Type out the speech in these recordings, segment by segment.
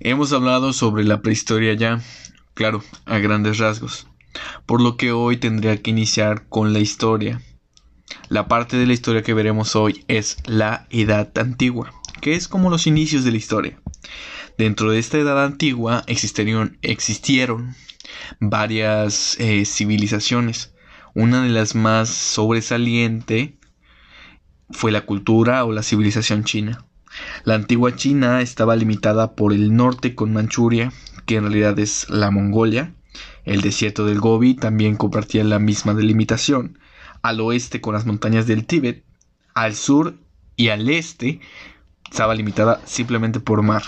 Hemos hablado sobre la prehistoria ya, claro, a grandes rasgos, por lo que hoy tendría que iniciar con la historia. La parte de la historia que veremos hoy es la Edad Antigua, que es como los inicios de la historia. Dentro de esta Edad Antigua existieron, existieron varias eh, civilizaciones. Una de las más sobresaliente fue la cultura o la civilización china. La antigua China estaba limitada por el norte con Manchuria, que en realidad es la Mongolia. El desierto del Gobi también compartía la misma delimitación. Al oeste con las montañas del Tíbet. Al sur y al este estaba limitada simplemente por mar.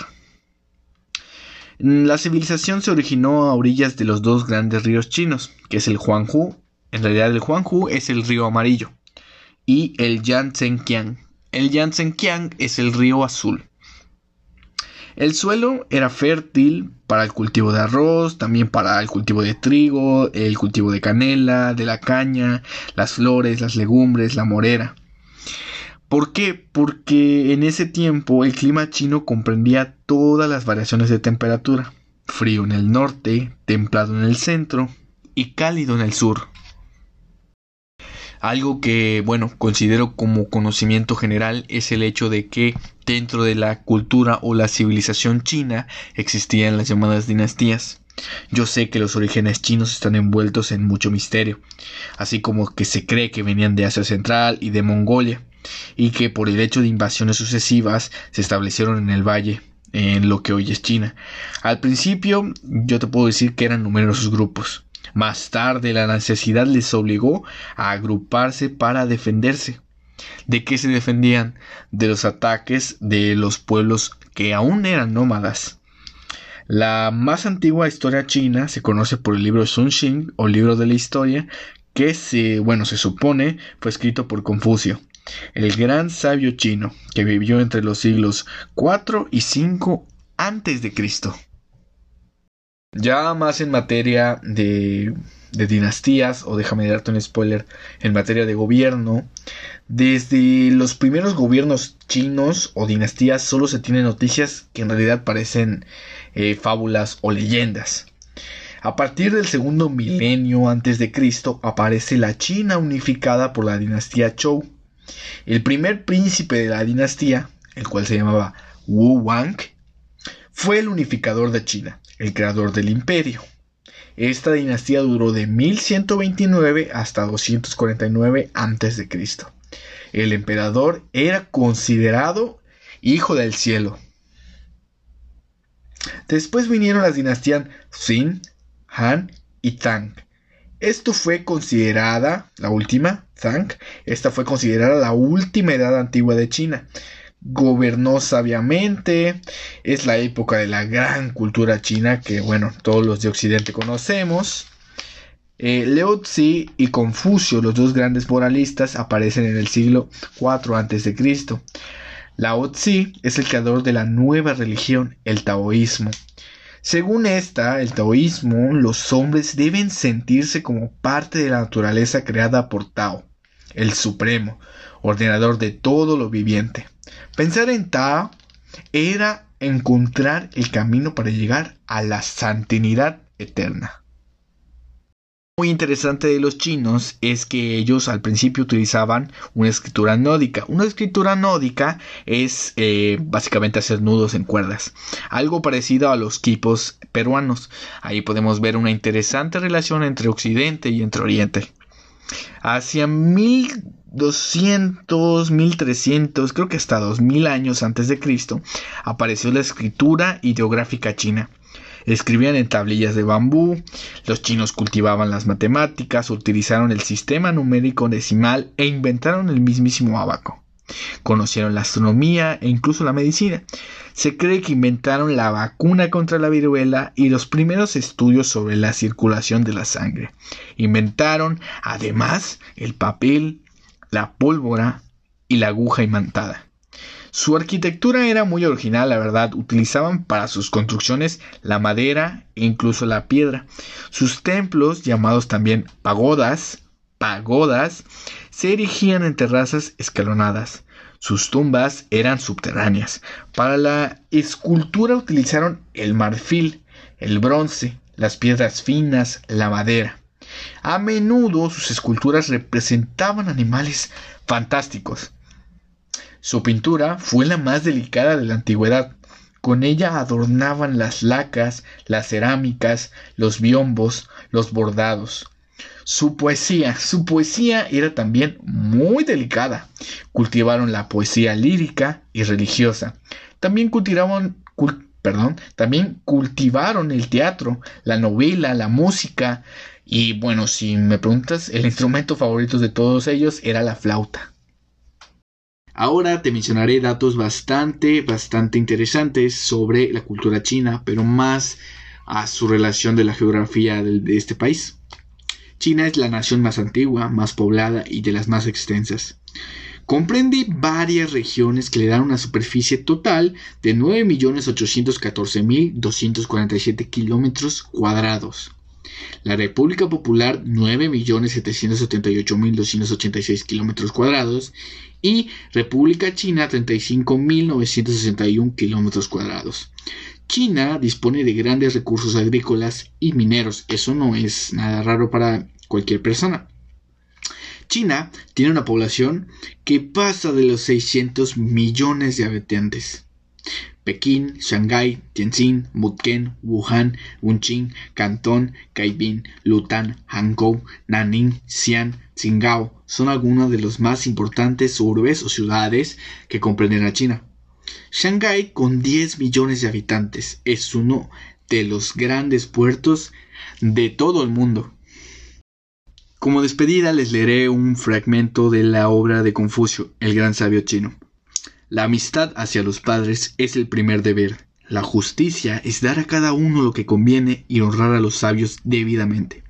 La civilización se originó a orillas de los dos grandes ríos chinos, que es el Huanghu. En realidad el Huanghu es el río amarillo. Y el Yangtze-Kiang el Yangtze-Kiang es el río azul. El suelo era fértil para el cultivo de arroz, también para el cultivo de trigo, el cultivo de canela, de la caña, las flores, las legumbres, la morera. ¿Por qué? Porque en ese tiempo el clima chino comprendía todas las variaciones de temperatura. Frío en el norte, templado en el centro y cálido en el sur. Algo que, bueno, considero como conocimiento general es el hecho de que dentro de la cultura o la civilización china existían las llamadas dinastías. Yo sé que los orígenes chinos están envueltos en mucho misterio, así como que se cree que venían de Asia Central y de Mongolia, y que por el hecho de invasiones sucesivas se establecieron en el valle, en lo que hoy es China. Al principio yo te puedo decir que eran numerosos grupos, más tarde la necesidad les obligó a agruparse para defenderse. ¿De qué se defendían? De los ataques de los pueblos que aún eran nómadas. La más antigua historia china se conoce por el libro Sun Xing o libro de la historia que se, bueno, se supone fue escrito por Confucio, el gran sabio chino que vivió entre los siglos 4 y 5 antes de Cristo. Ya más en materia de, dinastías, o déjame darte un spoiler, en materia de gobierno, desde los primeros gobiernos chinos o dinastías solo se tienen noticias que en realidad parecen eh, fábulas o leyendas. A partir del segundo milenio antes de Cristo aparece la China unificada por la dinastía Zhou. El primer príncipe de la dinastía, el cual se llamaba Wu Wang, fue el unificador de China el creador del imperio. Esta dinastía duró de 1129 hasta 249 a.C. El emperador era considerado hijo del cielo. Después vinieron las dinastías Xin, Han y Tang. Esto fue considerada la última, Tang, esta fue considerada la última edad antigua de China gobernó sabiamente, es la época de la gran cultura china que, bueno, todos los de Occidente conocemos. Eh, Lao y Confucio, los dos grandes moralistas, aparecen en el siglo IV a.C. Lao Tzu es el creador de la nueva religión, el taoísmo. Según esta, el taoísmo, los hombres deben sentirse como parte de la naturaleza creada por Tao, el Supremo, ordenador de todo lo viviente. Pensar en Tao era encontrar el camino para llegar a la santinidad eterna. Muy interesante de los chinos es que ellos al principio utilizaban una escritura nódica. Una escritura nódica es eh, básicamente hacer nudos en cuerdas, algo parecido a los quipos peruanos. Ahí podemos ver una interesante relación entre Occidente y entre Oriente. Hacia 1200, 1300, creo que hasta 2000 años antes de Cristo, apareció la escritura ideográfica china. Escribían en tablillas de bambú, los chinos cultivaban las matemáticas, utilizaron el sistema numérico decimal e inventaron el mismísimo abaco. Conocieron la astronomía e incluso la medicina. Se cree que inventaron la vacuna contra la viruela y los primeros estudios sobre la circulación de la sangre. Inventaron, además, el papel, la pólvora y la aguja imantada. Su arquitectura era muy original, la verdad. Utilizaban para sus construcciones la madera e incluso la piedra. Sus templos, llamados también pagodas, pagodas, se erigían en terrazas escalonadas. Sus tumbas eran subterráneas. Para la escultura utilizaron el marfil, el bronce, las piedras finas, la madera. A menudo sus esculturas representaban animales fantásticos. Su pintura fue la más delicada de la antigüedad. Con ella adornaban las lacas, las cerámicas, los biombos, los bordados. Su poesía, su poesía era también muy delicada. Cultivaron la poesía lírica y religiosa. También cultivaron, perdón, también cultivaron el teatro, la novela, la música. Y bueno, si me preguntas, el instrumento favorito de todos ellos era la flauta. Ahora te mencionaré datos bastante, bastante interesantes sobre la cultura china, pero más a su relación de la geografía de este país. China es la nación más antigua, más poblada y de las más extensas. Comprende varias regiones que le dan una superficie total de 9.814.247 kilómetros cuadrados. La República Popular 9.778.286 kilómetros cuadrados y República China 35.961 kilómetros cuadrados. China dispone de grandes recursos agrícolas y mineros. Eso no es nada raro para cualquier persona. China tiene una población que pasa de los 600 millones de habitantes. Pekín, Shanghái, Tianjin, Mutken, Wuhan, Chunqing, Cantón, Kaibin, Lutan, Hangzhou, Nanning, Xi'an, Tsingao son algunas de las más importantes urbes o ciudades que comprenden a China. Shanghái, con 10 millones de habitantes, es uno de los grandes puertos de todo el mundo. Como despedida les leeré un fragmento de la obra de Confucio, el gran sabio chino. La amistad hacia los padres es el primer deber. La justicia es dar a cada uno lo que conviene y honrar a los sabios debidamente.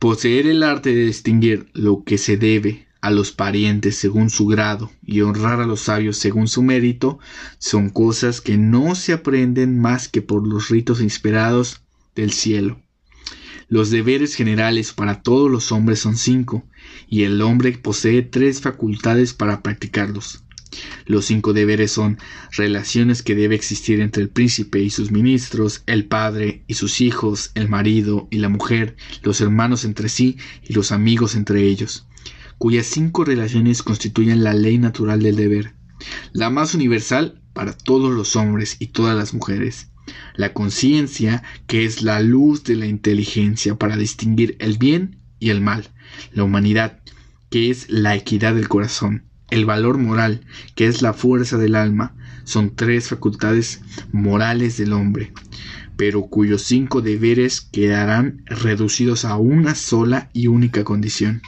Poseer el arte de distinguir lo que se debe a los parientes según su grado y honrar a los sabios según su mérito son cosas que no se aprenden más que por los ritos inspirados del cielo. Los deberes generales para todos los hombres son cinco, y el hombre posee tres facultades para practicarlos. Los cinco deberes son relaciones que debe existir entre el príncipe y sus ministros, el padre y sus hijos, el marido y la mujer, los hermanos entre sí y los amigos entre ellos, cuyas cinco relaciones constituyen la ley natural del deber, la más universal para todos los hombres y todas las mujeres, la conciencia que es la luz de la inteligencia para distinguir el bien y el mal, la humanidad que es la equidad del corazón, el valor moral, que es la fuerza del alma, son tres facultades morales del hombre, pero cuyos cinco deberes quedarán reducidos a una sola y única condición.